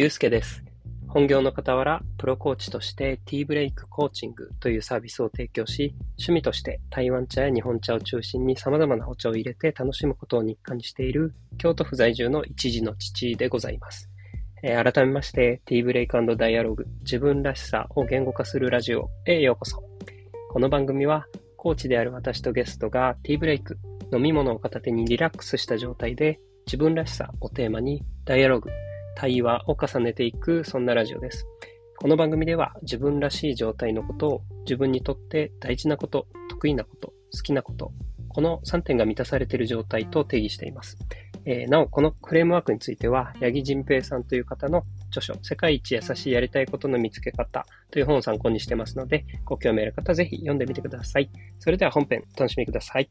ゆうすけです。本業の傍ら、プロコーチとしてティーブレイクコーチングというサービスを提供し、趣味として台湾茶や日本茶を中心に様々なお茶を入れて楽しむことを日課にしている京都府在住の一児の父でございます。えー改めまして、ティーブレイクダイアログ、自分らしさを言語化するラジオへようこそ。この番組は、コーチである私とゲストがティーブレイク、飲み物を片手にリラックスした状態で、自分らしさをテーマにダイアログ、対話を重ねていく、そんなラジオです。この番組では自分らしい状態のことを自分にとって大事なこと、得意なこと、好きなこと、この3点が満たされている状態と定義しています。えーなお、このフレームワークについては、八木仁平さんという方の著書、世界一優しいやりたいことの見つけ方という本を参考にしてますので、ご興味ある方はぜひ読んでみてください。それでは本編お楽しみください。